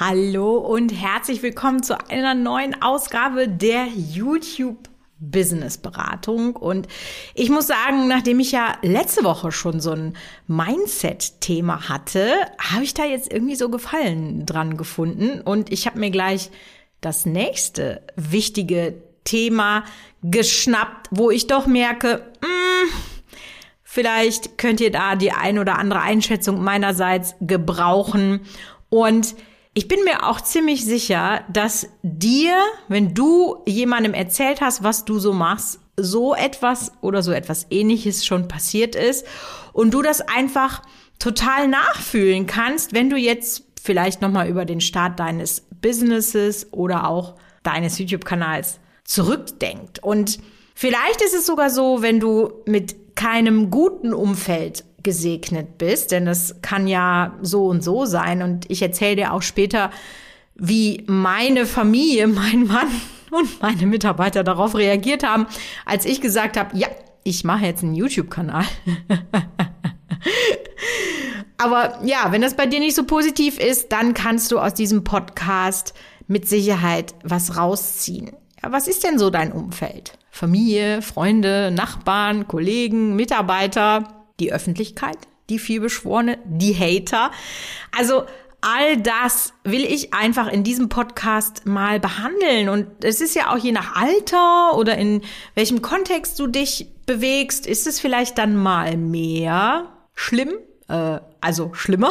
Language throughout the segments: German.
Hallo und herzlich willkommen zu einer neuen Ausgabe der YouTube Business Beratung. Und ich muss sagen, nachdem ich ja letzte Woche schon so ein Mindset-Thema hatte, habe ich da jetzt irgendwie so Gefallen dran gefunden. Und ich habe mir gleich das nächste wichtige Thema geschnappt, wo ich doch merke, mh, hm, vielleicht könnt ihr da die ein oder andere Einschätzung meinerseits gebrauchen. Und ich bin mir auch ziemlich sicher, dass dir, wenn du jemandem erzählt hast, was du so machst, so etwas oder so etwas ähnliches schon passiert ist und du das einfach total nachfühlen kannst, wenn du jetzt vielleicht nochmal über den Start deines Businesses oder auch deines YouTube-Kanals zurückdenkt. Und vielleicht ist es sogar so, wenn du mit keinem guten Umfeld gesegnet bist, denn das kann ja so und so sein. Und ich erzähle dir auch später, wie meine Familie, mein Mann und meine Mitarbeiter darauf reagiert haben, als ich gesagt habe, ja, ich mache jetzt einen YouTube-Kanal. Aber ja, wenn das bei dir nicht so positiv ist, dann kannst du aus diesem Podcast mit Sicherheit was rausziehen. Ja, was ist denn so dein Umfeld? Familie, Freunde, Nachbarn, Kollegen, Mitarbeiter? Die Öffentlichkeit, die vielbeschworene, die Hater. Also all das will ich einfach in diesem Podcast mal behandeln. Und es ist ja auch je nach Alter oder in welchem Kontext du dich bewegst, ist es vielleicht dann mal mehr schlimm, äh, also schlimmer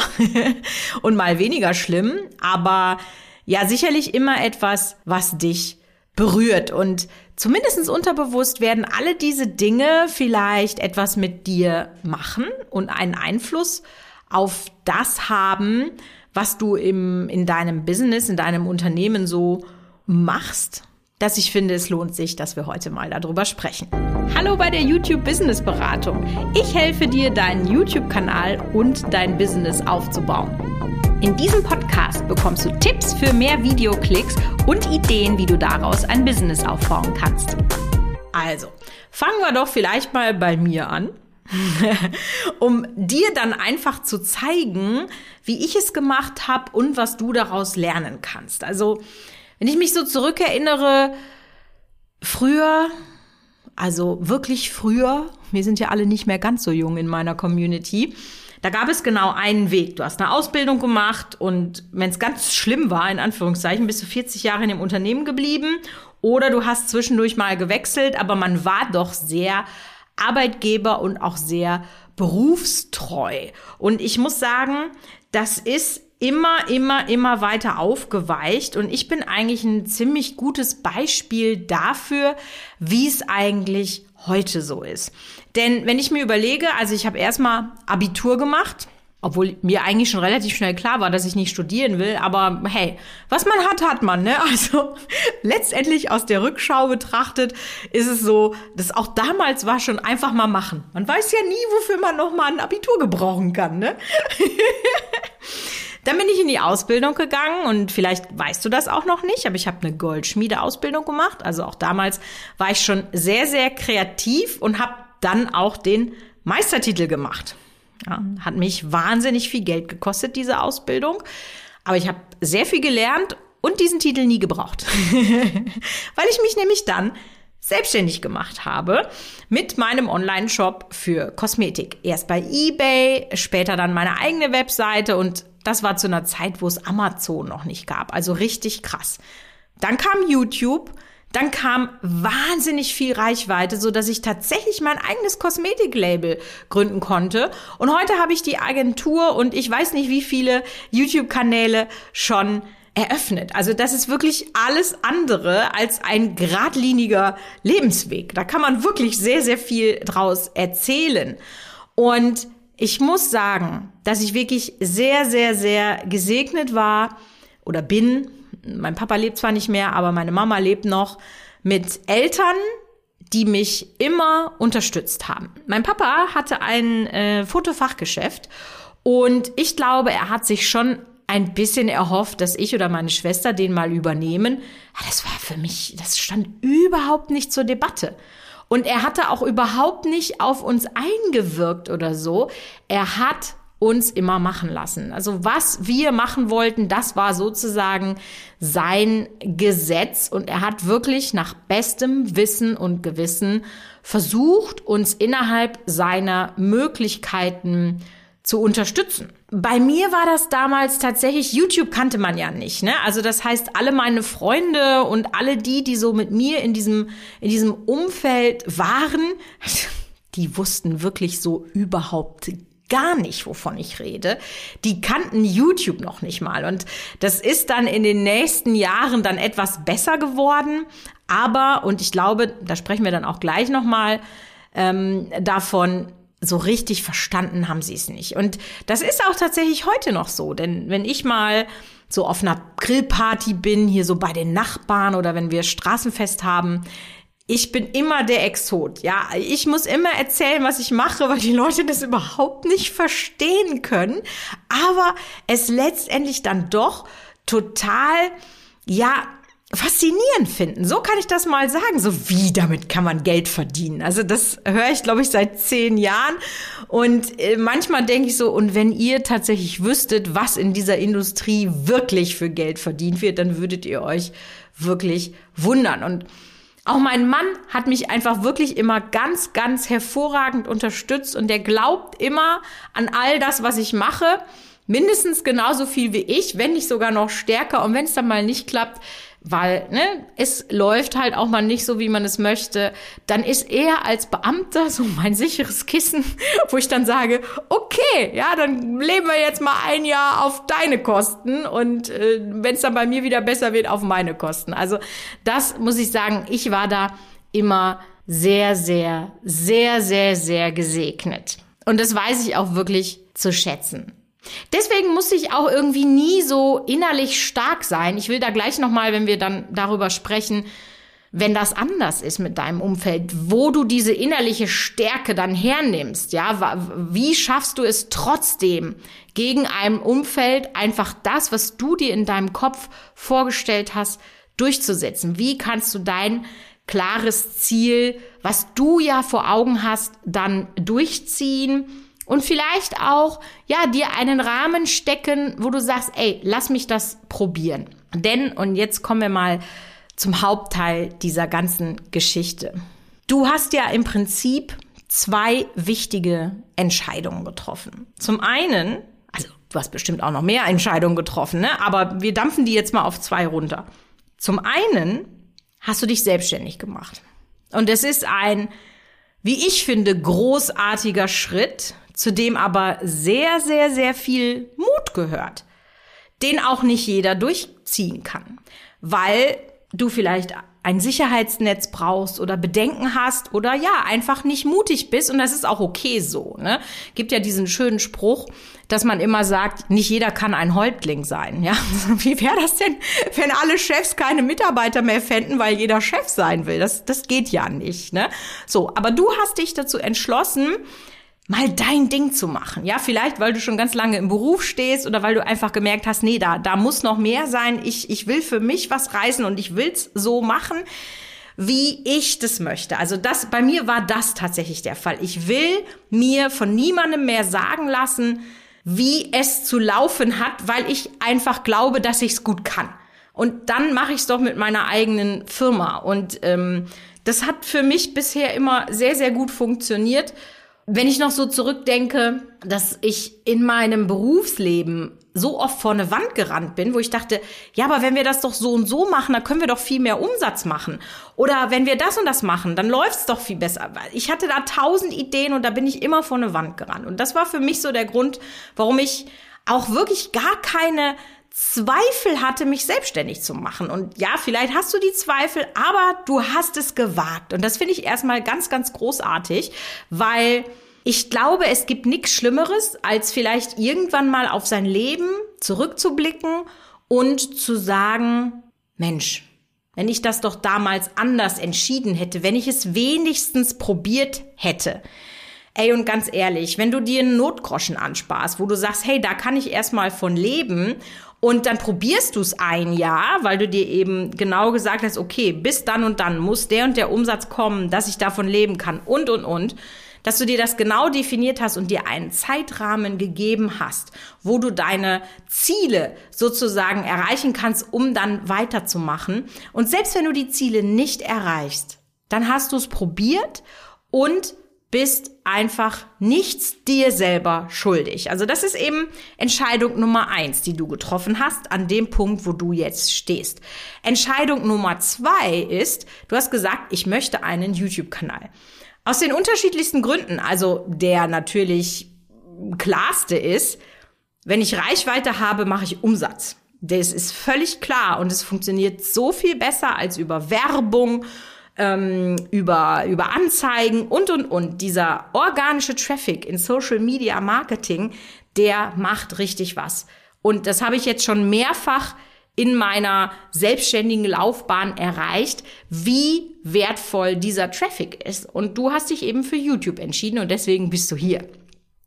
und mal weniger schlimm. Aber ja, sicherlich immer etwas, was dich berührt. Und zumindest unterbewusst werden alle diese Dinge vielleicht etwas mit dir machen und einen Einfluss auf das haben, was du im, in deinem Business, in deinem Unternehmen so machst, dass ich finde, es lohnt sich, dass wir heute mal darüber sprechen. Hallo bei der YouTube Business Beratung. Ich helfe dir, deinen YouTube-Kanal und dein Business aufzubauen. In diesem Podcast bekommst du Tipps für mehr Videoklicks und Ideen, wie du daraus ein Business aufbauen kannst. Also, fangen wir doch vielleicht mal bei mir an, um dir dann einfach zu zeigen, wie ich es gemacht habe und was du daraus lernen kannst. Also, wenn ich mich so zurückerinnere, früher, also wirklich früher, wir sind ja alle nicht mehr ganz so jung in meiner Community, da gab es genau einen Weg. Du hast eine Ausbildung gemacht und wenn es ganz schlimm war, in Anführungszeichen, bist du 40 Jahre in dem Unternehmen geblieben oder du hast zwischendurch mal gewechselt, aber man war doch sehr Arbeitgeber und auch sehr berufstreu. Und ich muss sagen, das ist immer, immer, immer weiter aufgeweicht. Und ich bin eigentlich ein ziemlich gutes Beispiel dafür, wie es eigentlich heute so ist. Denn wenn ich mir überlege, also ich habe erstmal Abitur gemacht, obwohl mir eigentlich schon relativ schnell klar war, dass ich nicht studieren will, aber hey, was man hat, hat man, ne? Also letztendlich aus der Rückschau betrachtet ist es so, dass auch damals war schon einfach mal machen. Man weiß ja nie, wofür man noch mal ein Abitur gebrauchen kann, ne? Dann bin ich in die Ausbildung gegangen und vielleicht weißt du das auch noch nicht, aber ich habe eine Goldschmiedeausbildung gemacht. Also auch damals war ich schon sehr, sehr kreativ und habe dann auch den Meistertitel gemacht. Ja, hat mich wahnsinnig viel Geld gekostet, diese Ausbildung. Aber ich habe sehr viel gelernt und diesen Titel nie gebraucht. Weil ich mich nämlich dann selbstständig gemacht habe mit meinem Online-Shop für Kosmetik. Erst bei eBay, später dann meine eigene Webseite und das war zu einer Zeit, wo es Amazon noch nicht gab. Also richtig krass. Dann kam YouTube dann kam wahnsinnig viel Reichweite, so dass ich tatsächlich mein eigenes Kosmetiklabel gründen konnte. Und heute habe ich die Agentur und ich weiß nicht, wie viele YouTube-Kanäle schon eröffnet. Also das ist wirklich alles andere als ein geradliniger Lebensweg. Da kann man wirklich sehr, sehr viel draus erzählen. Und ich muss sagen, dass ich wirklich sehr, sehr, sehr gesegnet war oder bin mein Papa lebt zwar nicht mehr, aber meine Mama lebt noch mit Eltern, die mich immer unterstützt haben. Mein Papa hatte ein äh, Fotofachgeschäft und ich glaube, er hat sich schon ein bisschen erhofft, dass ich oder meine Schwester den mal übernehmen. Das war für mich, das stand überhaupt nicht zur Debatte. Und er hatte auch überhaupt nicht auf uns eingewirkt oder so. Er hat uns immer machen lassen. Also was wir machen wollten, das war sozusagen sein Gesetz und er hat wirklich nach bestem Wissen und Gewissen versucht, uns innerhalb seiner Möglichkeiten zu unterstützen. Bei mir war das damals tatsächlich, YouTube kannte man ja nicht, ne? Also das heißt, alle meine Freunde und alle die, die so mit mir in diesem, in diesem Umfeld waren, die wussten wirklich so überhaupt gar nicht, wovon ich rede. Die kannten YouTube noch nicht mal. Und das ist dann in den nächsten Jahren dann etwas besser geworden. Aber, und ich glaube, da sprechen wir dann auch gleich nochmal ähm, davon, so richtig verstanden haben sie es nicht. Und das ist auch tatsächlich heute noch so. Denn wenn ich mal so auf einer Grillparty bin, hier so bei den Nachbarn oder wenn wir Straßenfest haben, ich bin immer der Exot. Ja, ich muss immer erzählen, was ich mache, weil die Leute das überhaupt nicht verstehen können. Aber es letztendlich dann doch total, ja, faszinierend finden. So kann ich das mal sagen. So wie damit kann man Geld verdienen. Also das höre ich, glaube ich, seit zehn Jahren. Und äh, manchmal denke ich so, und wenn ihr tatsächlich wüsstet, was in dieser Industrie wirklich für Geld verdient wird, dann würdet ihr euch wirklich wundern. Und auch mein Mann hat mich einfach wirklich immer ganz, ganz hervorragend unterstützt und der glaubt immer an all das, was ich mache. Mindestens genauso viel wie ich, wenn nicht sogar noch stärker. Und wenn es dann mal nicht klappt, weil ne, es läuft halt auch mal nicht so, wie man es möchte, dann ist er als Beamter so mein sicheres Kissen, wo ich dann sage, okay, ja, dann leben wir jetzt mal ein Jahr auf deine Kosten und äh, wenn es dann bei mir wieder besser wird, auf meine Kosten. Also das muss ich sagen, ich war da immer sehr, sehr, sehr, sehr, sehr gesegnet. Und das weiß ich auch wirklich zu schätzen. Deswegen muss ich auch irgendwie nie so innerlich stark sein. Ich will da gleich nochmal, wenn wir dann darüber sprechen, wenn das anders ist mit deinem Umfeld, wo du diese innerliche Stärke dann hernimmst, ja, wie schaffst du es trotzdem gegen einem Umfeld einfach das, was du dir in deinem Kopf vorgestellt hast, durchzusetzen? Wie kannst du dein klares Ziel, was du ja vor Augen hast, dann durchziehen? Und vielleicht auch, ja, dir einen Rahmen stecken, wo du sagst, ey, lass mich das probieren. Denn, und jetzt kommen wir mal zum Hauptteil dieser ganzen Geschichte. Du hast ja im Prinzip zwei wichtige Entscheidungen getroffen. Zum einen, also du hast bestimmt auch noch mehr Entscheidungen getroffen, ne? aber wir dampfen die jetzt mal auf zwei runter. Zum einen hast du dich selbstständig gemacht. Und es ist ein, wie ich finde, großartiger Schritt, zu dem aber sehr, sehr, sehr viel Mut gehört, den auch nicht jeder durchziehen kann, weil du vielleicht ein Sicherheitsnetz brauchst oder Bedenken hast oder ja, einfach nicht mutig bist und das ist auch okay so. Ne? Gibt ja diesen schönen Spruch, dass man immer sagt, nicht jeder kann ein Häuptling sein. Ja, wie wäre das denn, wenn alle Chefs keine Mitarbeiter mehr fänden, weil jeder Chef sein will? Das, das geht ja nicht. Ne? So, aber du hast dich dazu entschlossen, mal dein Ding zu machen. Ja, vielleicht, weil du schon ganz lange im Beruf stehst oder weil du einfach gemerkt hast, nee, da, da muss noch mehr sein. Ich, ich will für mich was reißen und ich will's so machen, wie ich das möchte. Also das, bei mir war das tatsächlich der Fall. Ich will mir von niemandem mehr sagen lassen, wie es zu laufen hat, weil ich einfach glaube, dass ich es gut kann. Und dann mache ich es doch mit meiner eigenen Firma. Und ähm, das hat für mich bisher immer sehr, sehr gut funktioniert. Wenn ich noch so zurückdenke, dass ich in meinem Berufsleben so oft vor eine Wand gerannt bin, wo ich dachte, ja, aber wenn wir das doch so und so machen, dann können wir doch viel mehr Umsatz machen. Oder wenn wir das und das machen, dann läuft's doch viel besser. Ich hatte da tausend Ideen und da bin ich immer vor eine Wand gerannt. Und das war für mich so der Grund, warum ich auch wirklich gar keine Zweifel hatte, mich selbstständig zu machen. Und ja, vielleicht hast du die Zweifel, aber du hast es gewagt. Und das finde ich erstmal ganz, ganz großartig, weil ich glaube, es gibt nichts Schlimmeres, als vielleicht irgendwann mal auf sein Leben zurückzublicken und zu sagen, Mensch, wenn ich das doch damals anders entschieden hätte, wenn ich es wenigstens probiert hätte. Ey, und ganz ehrlich, wenn du dir einen Notgroschen ansparst, wo du sagst, hey, da kann ich erstmal von leben und dann probierst du es ein Jahr, weil du dir eben genau gesagt hast, okay, bis dann und dann muss der und der Umsatz kommen, dass ich davon leben kann und, und, und. dass du dir das genau definiert hast und dir einen Zeitrahmen gegeben hast, wo du deine Ziele sozusagen erreichen kannst, um dann weiterzumachen. Und selbst wenn du die Ziele nicht erreichst, dann hast du es probiert und bist einfach nichts dir selber schuldig. Also das ist eben Entscheidung Nummer eins, die du getroffen hast an dem Punkt, wo du jetzt stehst. Entscheidung Nummer zwei ist, du hast gesagt, ich möchte einen YouTube-Kanal. Aus den unterschiedlichsten Gründen. Also der natürlich klarste ist, wenn ich Reichweite habe, mache ich Umsatz. Das ist völlig klar und es funktioniert so viel besser als über Werbung ähm, über, über Anzeigen und, und, und. Dieser organische Traffic in Social Media Marketing, der macht richtig was. Und das habe ich jetzt schon mehrfach in meiner selbstständigen Laufbahn erreicht, wie wertvoll dieser Traffic ist. Und du hast dich eben für YouTube entschieden und deswegen bist du hier.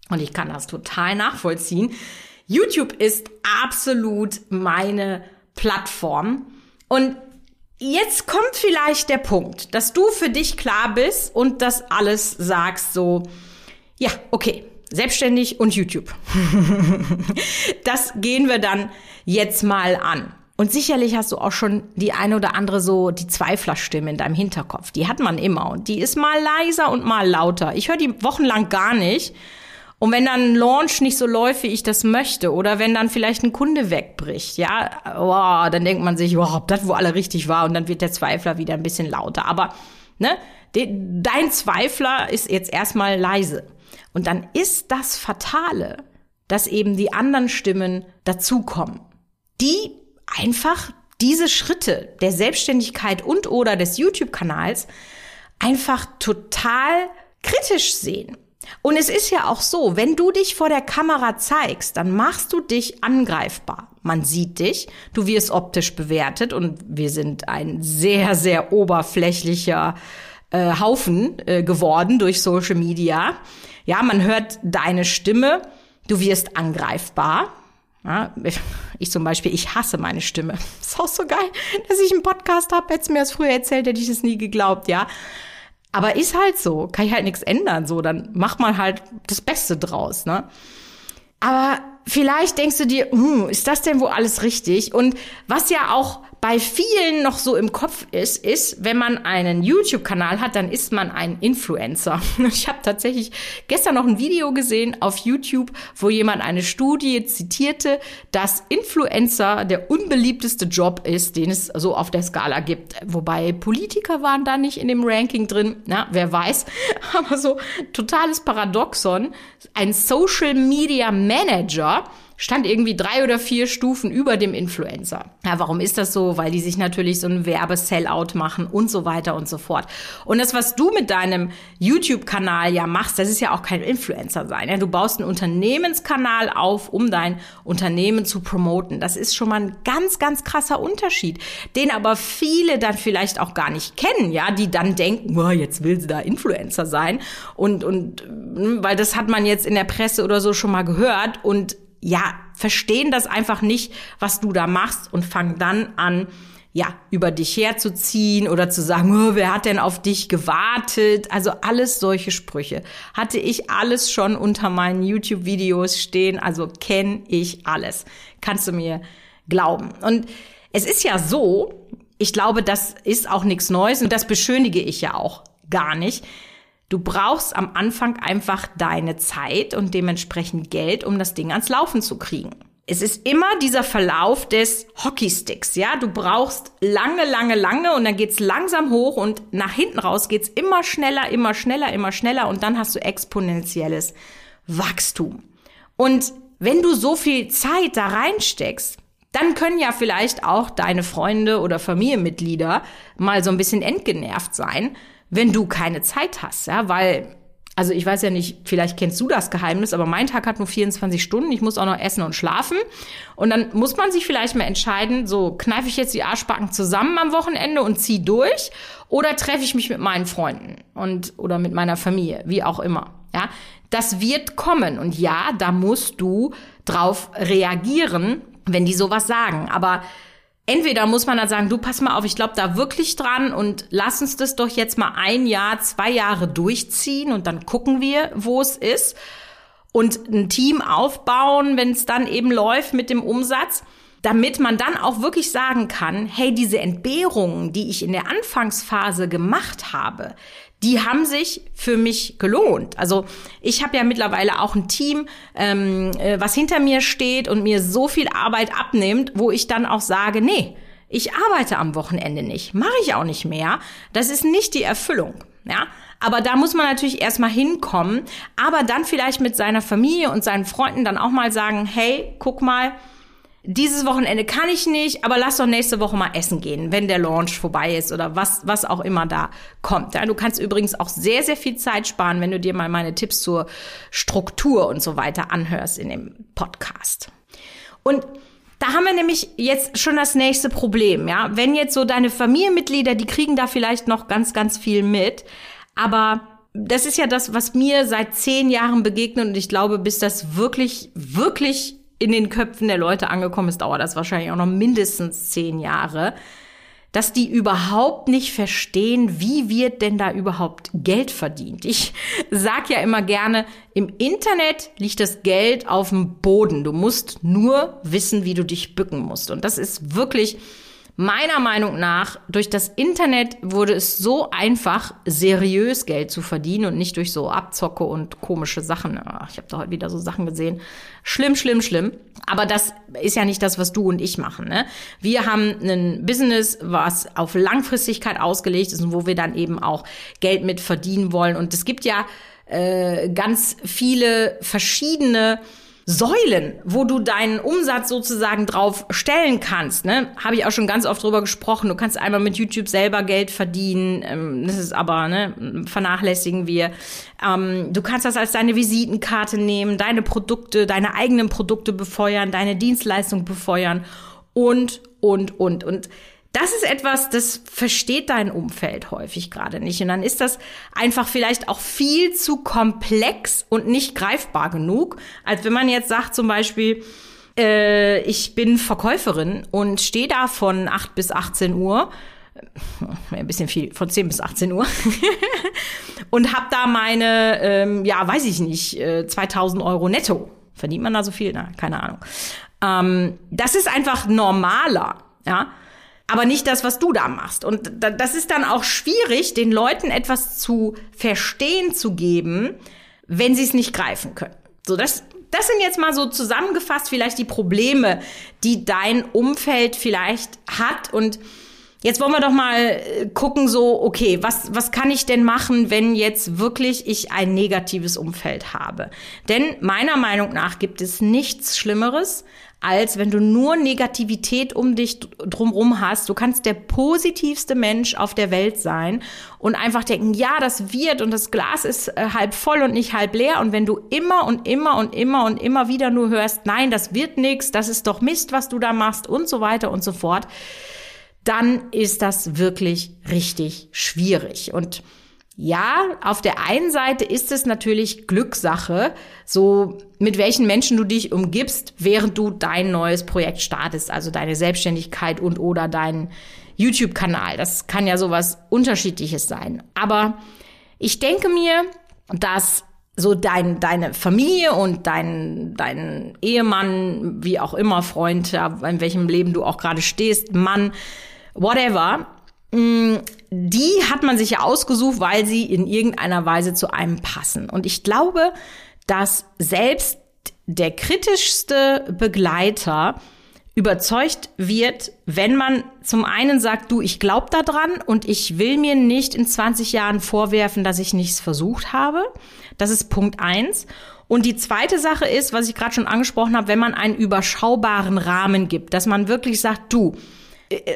Und ich kann das total nachvollziehen. YouTube ist absolut meine Plattform. Und Jetzt kommt vielleicht der Punkt, dass du für dich klar bist und das alles sagst so, ja, okay, selbstständig und YouTube. das gehen wir dann jetzt mal an. Und sicherlich hast du auch schon die eine oder andere so die Zweiflerstimme in deinem Hinterkopf. Die hat man immer und die ist mal leiser und mal lauter. Ich höre die wochenlang gar nicht und wenn dann ein Launch nicht so läuft, wie ich das möchte, oder wenn dann vielleicht ein Kunde wegbricht, ja, oh, dann denkt man sich, oh, ob das wo alle richtig war, und dann wird der Zweifler wieder ein bisschen lauter. Aber ne, de, dein Zweifler ist jetzt erstmal leise. Und dann ist das Fatale, dass eben die anderen Stimmen dazukommen, die einfach diese Schritte der Selbstständigkeit und oder des YouTube-Kanals einfach total kritisch sehen und es ist ja auch so, wenn du dich vor der Kamera zeigst, dann machst du dich angreifbar. Man sieht dich, du wirst optisch bewertet und wir sind ein sehr, sehr oberflächlicher äh, Haufen äh, geworden durch Social Media. Ja, man hört deine Stimme, du wirst angreifbar. Ja, ich zum Beispiel, ich hasse meine Stimme. Ist auch so geil, dass ich einen Podcast habe. Hättest mir das früher erzählt, hätte ich es nie geglaubt, ja. Aber ist halt so, kann ich halt nichts ändern, so, dann macht man halt das Beste draus, ne? Aber vielleicht denkst du dir, hm, ist das denn wohl alles richtig? Und was ja auch bei vielen noch so im Kopf ist, ist, wenn man einen YouTube-Kanal hat, dann ist man ein Influencer. Ich habe tatsächlich gestern noch ein Video gesehen auf YouTube, wo jemand eine Studie zitierte, dass Influencer der unbeliebteste Job ist, den es so auf der Skala gibt. Wobei Politiker waren da nicht in dem Ranking drin, na, wer weiß. Aber so totales Paradoxon. Ein Social Media Manager, stand irgendwie drei oder vier Stufen über dem Influencer. Ja, warum ist das so? Weil die sich natürlich so ein Werbesellout machen und so weiter und so fort. Und das, was du mit deinem YouTube-Kanal ja machst, das ist ja auch kein Influencer sein. Ja? Du baust einen Unternehmenskanal auf, um dein Unternehmen zu promoten. Das ist schon mal ein ganz, ganz krasser Unterschied, den aber viele dann vielleicht auch gar nicht kennen, ja, die dann denken, oh, jetzt will sie da Influencer sein und, und, weil das hat man jetzt in der Presse oder so schon mal gehört und ja, verstehen das einfach nicht, was du da machst und fangen dann an, ja, über dich herzuziehen oder zu sagen, oh, wer hat denn auf dich gewartet? Also alles solche Sprüche. Hatte ich alles schon unter meinen YouTube-Videos stehen, also kenne ich alles. Kannst du mir glauben. Und es ist ja so, ich glaube, das ist auch nichts Neues und das beschönige ich ja auch gar nicht. Du brauchst am Anfang einfach deine Zeit und dementsprechend Geld, um das Ding ans Laufen zu kriegen. Es ist immer dieser Verlauf des Hockeysticks, ja. Du brauchst lange, lange, lange und dann geht's langsam hoch und nach hinten raus geht's immer schneller, immer schneller, immer schneller und dann hast du exponentielles Wachstum. Und wenn du so viel Zeit da reinsteckst, dann können ja vielleicht auch deine Freunde oder Familienmitglieder mal so ein bisschen entgenervt sein, wenn du keine Zeit hast, ja, weil also ich weiß ja nicht, vielleicht kennst du das Geheimnis, aber mein Tag hat nur 24 Stunden. Ich muss auch noch essen und schlafen. Und dann muss man sich vielleicht mal entscheiden, so kneife ich jetzt die Arschbacken zusammen am Wochenende und zieh durch oder treffe ich mich mit meinen Freunden und oder mit meiner Familie, wie auch immer. Ja, das wird kommen und ja, da musst du drauf reagieren, wenn die sowas sagen. Aber entweder muss man dann sagen, du pass mal auf, ich glaube da wirklich dran und lass uns das doch jetzt mal ein Jahr, zwei Jahre durchziehen und dann gucken wir, wo es ist. Und ein Team aufbauen, wenn es dann eben läuft mit dem Umsatz damit man dann auch wirklich sagen kann, hey, diese Entbehrungen, die ich in der Anfangsphase gemacht habe, die haben sich für mich gelohnt. Also ich habe ja mittlerweile auch ein Team, ähm, äh, was hinter mir steht und mir so viel Arbeit abnimmt, wo ich dann auch sage, nee, ich arbeite am Wochenende nicht, mache ich auch nicht mehr. Das ist nicht die Erfüllung. Ja, aber da muss man natürlich erstmal hinkommen, aber dann vielleicht mit seiner Familie und seinen Freunden dann auch mal sagen, hey, guck mal, dieses Wochenende kann ich nicht, aber lass doch nächste Woche mal essen gehen, wenn der Launch vorbei ist oder was, was auch immer da kommt. Du kannst übrigens auch sehr, sehr viel Zeit sparen, wenn du dir mal meine Tipps zur Struktur und so weiter anhörst in dem Podcast. Und da haben wir nämlich jetzt schon das nächste Problem, ja. Wenn jetzt so deine Familienmitglieder, die kriegen da vielleicht noch ganz, ganz viel mit, aber das ist ja das, was mir seit zehn Jahren begegnet und ich glaube, bis das wirklich, wirklich in den Köpfen der Leute angekommen ist, dauert das wahrscheinlich auch noch mindestens zehn Jahre, dass die überhaupt nicht verstehen, wie wird denn da überhaupt Geld verdient. Ich sag ja immer gerne, im Internet liegt das Geld auf dem Boden. Du musst nur wissen, wie du dich bücken musst. Und das ist wirklich Meiner Meinung nach, durch das Internet wurde es so einfach, seriös Geld zu verdienen und nicht durch so Abzocke und komische Sachen. Ach, ich habe da heute wieder so Sachen gesehen. Schlimm, schlimm, schlimm. Aber das ist ja nicht das, was du und ich machen. Ne? Wir haben ein Business, was auf Langfristigkeit ausgelegt ist und wo wir dann eben auch Geld mit verdienen wollen. Und es gibt ja äh, ganz viele verschiedene Säulen, wo du deinen Umsatz sozusagen drauf stellen kannst. Ne? Habe ich auch schon ganz oft drüber gesprochen. Du kannst einmal mit YouTube selber Geld verdienen. Ähm, das ist aber, ne, vernachlässigen wir. Ähm, du kannst das als deine Visitenkarte nehmen, deine Produkte, deine eigenen Produkte befeuern, deine Dienstleistung befeuern und, und, und. Und das ist etwas, das versteht dein Umfeld häufig gerade nicht. Und dann ist das einfach vielleicht auch viel zu komplex und nicht greifbar genug, als wenn man jetzt sagt zum Beispiel, äh, ich bin Verkäuferin und stehe da von 8 bis 18 Uhr ein bisschen viel, von 10 bis 18 Uhr. und habe da meine, ähm, ja, weiß ich nicht, äh, 2000 Euro netto. Verdient man da so viel? Na, keine Ahnung. Ähm, das ist einfach normaler, ja aber nicht das, was du da machst. Und das ist dann auch schwierig, den Leuten etwas zu verstehen zu geben, wenn sie es nicht greifen können. So, das, das sind jetzt mal so zusammengefasst vielleicht die Probleme, die dein Umfeld vielleicht hat und Jetzt wollen wir doch mal äh, gucken, so, okay, was, was kann ich denn machen, wenn jetzt wirklich ich ein negatives Umfeld habe? Denn meiner Meinung nach gibt es nichts Schlimmeres, als wenn du nur Negativität um dich drumherum hast. Du kannst der positivste Mensch auf der Welt sein und einfach denken, ja, das wird und das Glas ist äh, halb voll und nicht halb leer. Und wenn du immer und immer und immer und immer wieder nur hörst, nein, das wird nichts, das ist doch Mist, was du da machst und so weiter und so fort, dann ist das wirklich richtig schwierig. Und ja, auf der einen Seite ist es natürlich Glückssache, so mit welchen Menschen du dich umgibst, während du dein neues Projekt startest, also deine Selbstständigkeit und oder deinen YouTube-Kanal. Das kann ja sowas Unterschiedliches sein. Aber ich denke mir, dass so dein, deine Familie und dein, dein Ehemann, wie auch immer, Freund, in welchem Leben du auch gerade stehst, Mann, whatever, mm, die hat man sich ja ausgesucht, weil sie in irgendeiner Weise zu einem passen. Und ich glaube, dass selbst der kritischste Begleiter überzeugt wird, wenn man zum einen sagt, du, ich glaube da dran und ich will mir nicht in 20 Jahren vorwerfen, dass ich nichts versucht habe. Das ist Punkt eins. Und die zweite Sache ist, was ich gerade schon angesprochen habe, wenn man einen überschaubaren Rahmen gibt, dass man wirklich sagt, du,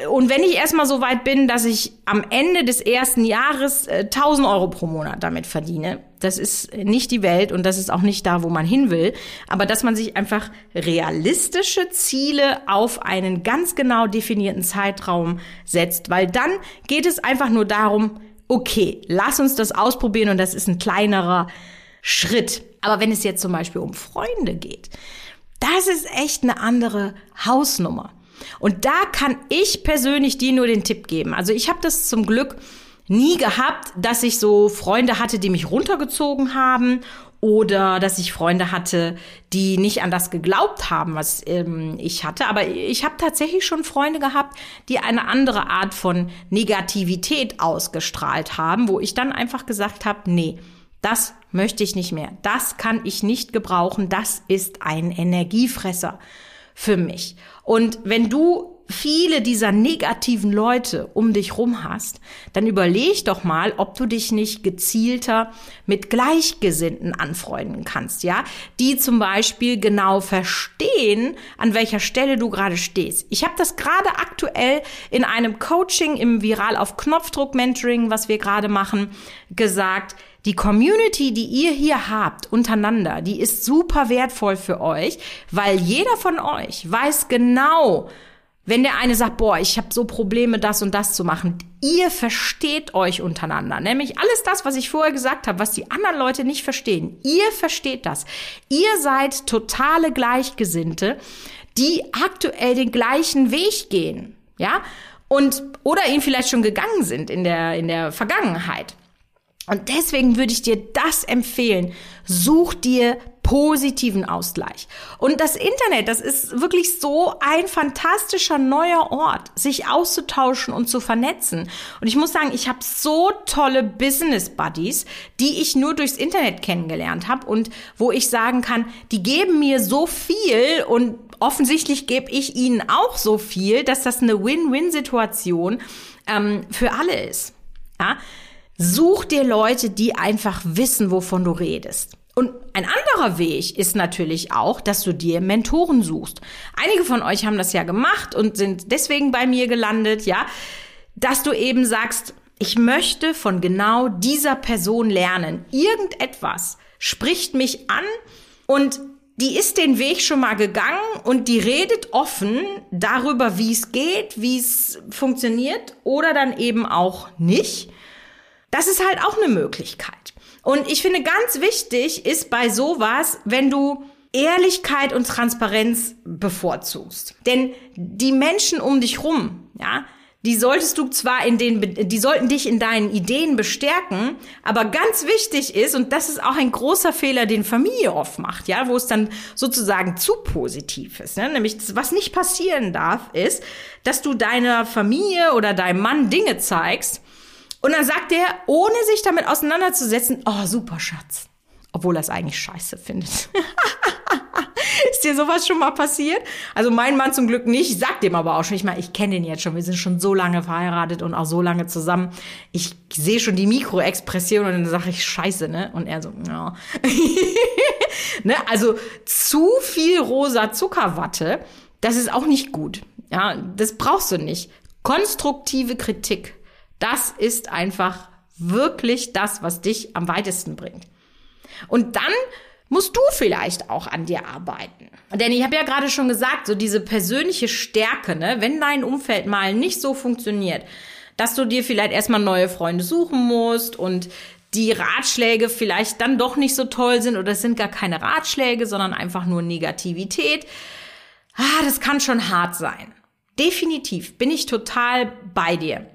und wenn ich erstmal so weit bin, dass ich am Ende des ersten Jahres äh, 1000 Euro pro Monat damit verdiene, das ist nicht die Welt und das ist auch nicht da, wo man hin will. Aber dass man sich einfach realistische Ziele auf einen ganz genau definierten Zeitraum setzt, weil dann geht es einfach nur darum, okay, lass uns das ausprobieren und das ist ein kleinerer Schritt. Aber wenn es jetzt zum Beispiel um Freunde geht, das ist echt eine andere Hausnummer. Und da kann ich persönlich dir nur den Tipp geben. Also ich habe das zum Glück nie gehabt, dass ich so Freunde hatte, die mich runtergezogen haben oder dass ich Freunde hatte, die nicht an das geglaubt haben, was ähm, ich hatte. Aber ich habe tatsächlich schon Freunde gehabt, die eine andere Art von Negativität ausgestrahlt haben, wo ich dann einfach gesagt habe, nee, das möchte ich nicht mehr. Das kann ich nicht gebrauchen. Das ist ein Energiefresser für mich. Und wenn du viele dieser negativen Leute um dich rum hast, dann überleg doch mal, ob du dich nicht gezielter mit Gleichgesinnten anfreunden kannst, ja? Die zum Beispiel genau verstehen, an welcher Stelle du gerade stehst. Ich habe das gerade aktuell in einem Coaching im Viral auf Knopfdruck Mentoring, was wir gerade machen, gesagt. Die Community, die ihr hier habt untereinander, die ist super wertvoll für euch, weil jeder von euch weiß genau, wenn der eine sagt, boah, ich habe so Probleme, das und das zu machen, ihr versteht euch untereinander. Nämlich alles das, was ich vorher gesagt habe, was die anderen Leute nicht verstehen. Ihr versteht das. Ihr seid totale Gleichgesinnte, die aktuell den gleichen Weg gehen. Ja? Und, oder ihn vielleicht schon gegangen sind in der, in der Vergangenheit. Und deswegen würde ich dir das empfehlen. Such dir positiven Ausgleich. Und das Internet, das ist wirklich so ein fantastischer neuer Ort, sich auszutauschen und zu vernetzen. Und ich muss sagen, ich habe so tolle Business Buddies, die ich nur durchs Internet kennengelernt habe und wo ich sagen kann, die geben mir so viel und offensichtlich gebe ich ihnen auch so viel, dass das eine Win-Win-Situation ähm, für alle ist. Ja? Such dir Leute, die einfach wissen, wovon du redest. Und ein anderer Weg ist natürlich auch, dass du dir Mentoren suchst. Einige von euch haben das ja gemacht und sind deswegen bei mir gelandet, ja, dass du eben sagst, ich möchte von genau dieser Person lernen. Irgendetwas spricht mich an und die ist den Weg schon mal gegangen und die redet offen darüber, wie es geht, wie es funktioniert oder dann eben auch nicht. Das ist halt auch eine Möglichkeit. Und ich finde ganz wichtig ist bei sowas, wenn du Ehrlichkeit und Transparenz bevorzugst. Denn die Menschen um dich rum, ja, die solltest du zwar in den, die sollten dich in deinen Ideen bestärken, aber ganz wichtig ist, und das ist auch ein großer Fehler, den Familie oft macht, ja, wo es dann sozusagen zu positiv ist, ne? nämlich was nicht passieren darf, ist, dass du deiner Familie oder deinem Mann Dinge zeigst, und dann sagt er, ohne sich damit auseinanderzusetzen, oh, super Schatz. Obwohl er es eigentlich scheiße findet. Ist dir sowas schon mal passiert? Also mein Mann zum Glück nicht. Ich sag dem aber auch schon. Ich meine, ich kenne den jetzt schon. Wir sind schon so lange verheiratet und auch so lange zusammen. Ich sehe schon die Mikroexpression und dann sage ich Scheiße, ne? Und er so, ja. ne? Also zu viel rosa Zuckerwatte, das ist auch nicht gut. Ja, das brauchst du nicht. Konstruktive Kritik das ist einfach wirklich das, was dich am weitesten bringt. Und dann musst du vielleicht auch an dir arbeiten. Denn ich habe ja gerade schon gesagt, so diese persönliche Stärke, ne, wenn dein Umfeld mal nicht so funktioniert, dass du dir vielleicht erstmal neue Freunde suchen musst und die Ratschläge vielleicht dann doch nicht so toll sind oder es sind gar keine Ratschläge, sondern einfach nur Negativität. Ah, das kann schon hart sein. Definitiv bin ich total bei dir.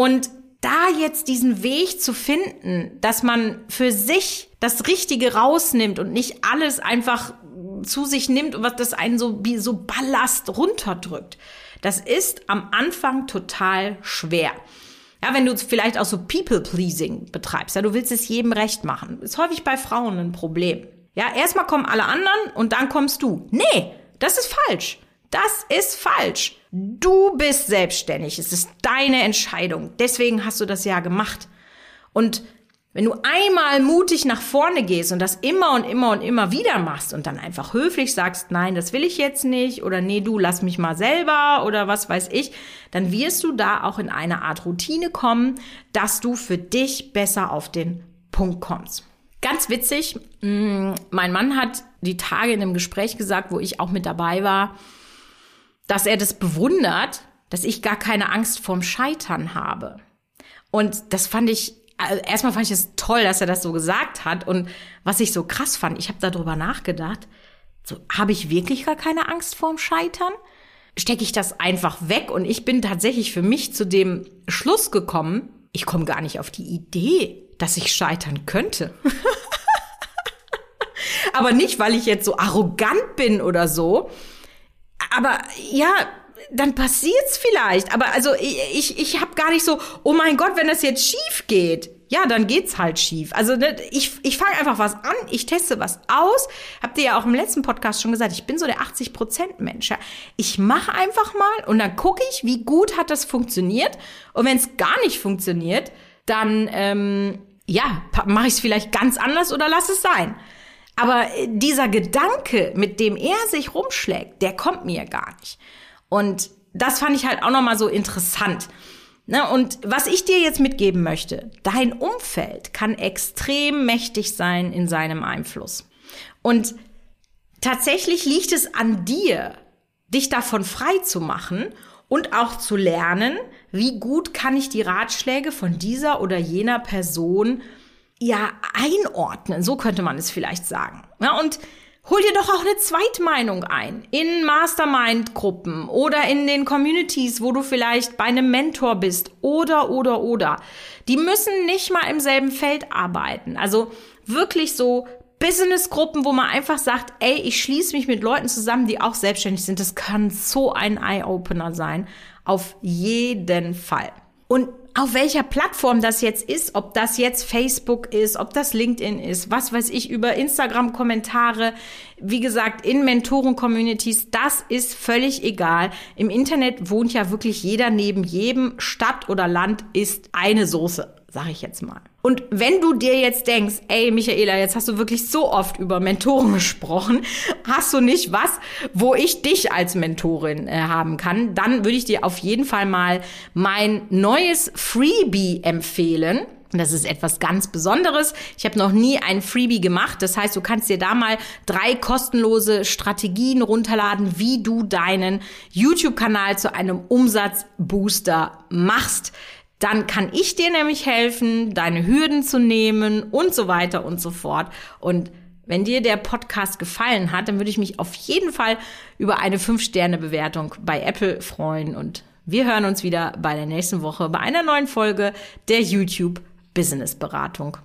Und da jetzt diesen Weg zu finden, dass man für sich das Richtige rausnimmt und nicht alles einfach zu sich nimmt und was das einen so wie so Ballast runterdrückt. Das ist am Anfang total schwer. Ja, wenn du vielleicht auch so People-Pleasing betreibst, ja, du willst es jedem recht machen. Ist häufig bei Frauen ein Problem. Ja, erstmal kommen alle anderen und dann kommst du. Nee, das ist falsch. Das ist falsch. Du bist selbstständig. Es ist deine Entscheidung. Deswegen hast du das ja gemacht. Und wenn du einmal mutig nach vorne gehst und das immer und immer und immer wieder machst und dann einfach höflich sagst, nein, das will ich jetzt nicht oder nee, du lass mich mal selber oder was weiß ich, dann wirst du da auch in eine Art Routine kommen, dass du für dich besser auf den Punkt kommst. Ganz witzig, mm, mein Mann hat die Tage in einem Gespräch gesagt, wo ich auch mit dabei war, dass er das bewundert, dass ich gar keine Angst vorm Scheitern habe. Und das fand ich, also erstmal fand ich es toll, dass er das so gesagt hat. Und was ich so krass fand, ich habe darüber nachgedacht, so habe ich wirklich gar keine Angst vorm Scheitern? stecke ich das einfach weg und ich bin tatsächlich für mich zu dem Schluss gekommen, ich komme gar nicht auf die Idee, dass ich scheitern könnte. Aber nicht, weil ich jetzt so arrogant bin oder so. Aber ja, dann passiert's vielleicht. Aber also ich, ich, habe gar nicht so, oh mein Gott, wenn das jetzt schief geht ja, dann geht's halt schief. Also ne, ich, ich fange einfach was an, ich teste was aus. Habt ihr ja auch im letzten Podcast schon gesagt, ich bin so der 80% Mensch. Ich mache einfach mal und dann gucke ich, wie gut hat das funktioniert. Und wenn es gar nicht funktioniert, dann ähm, ja, mache ich es vielleicht ganz anders oder lass es sein. Aber äh, dieser Gedanke, mit dem er sich rumschlägt, der kommt mir gar nicht. Und das fand ich halt auch noch mal so interessant. Ne, und was ich dir jetzt mitgeben möchte, dein Umfeld kann extrem mächtig sein in seinem Einfluss. Und tatsächlich liegt es an dir, dich davon frei zu machen und auch zu lernen, wie gut kann ich die Ratschläge von dieser oder jener Person ja einordnen. So könnte man es vielleicht sagen. Ja, und Hol dir doch auch eine Zweitmeinung ein. In Mastermind-Gruppen oder in den Communities, wo du vielleicht bei einem Mentor bist oder, oder, oder. Die müssen nicht mal im selben Feld arbeiten. Also wirklich so Business-Gruppen, wo man einfach sagt, ey, ich schließe mich mit Leuten zusammen, die auch selbstständig sind. Das kann so ein Eye-Opener sein. Auf jeden Fall. Und auf welcher Plattform das jetzt ist, ob das jetzt Facebook ist, ob das LinkedIn ist, was weiß ich, über Instagram-Kommentare, wie gesagt, in Mentoren-Communities, das ist völlig egal. Im Internet wohnt ja wirklich jeder neben jedem. Stadt oder Land ist eine Soße sag ich jetzt mal. Und wenn du dir jetzt denkst, ey Michaela, jetzt hast du wirklich so oft über Mentoren gesprochen, hast du nicht was, wo ich dich als Mentorin äh, haben kann, dann würde ich dir auf jeden Fall mal mein neues Freebie empfehlen. Das ist etwas ganz Besonderes. Ich habe noch nie ein Freebie gemacht. Das heißt, du kannst dir da mal drei kostenlose Strategien runterladen, wie du deinen YouTube-Kanal zu einem Umsatzbooster machst dann kann ich dir nämlich helfen, deine Hürden zu nehmen und so weiter und so fort. Und wenn dir der Podcast gefallen hat, dann würde ich mich auf jeden Fall über eine 5-Sterne-Bewertung bei Apple freuen. Und wir hören uns wieder bei der nächsten Woche bei einer neuen Folge der YouTube Business Beratung.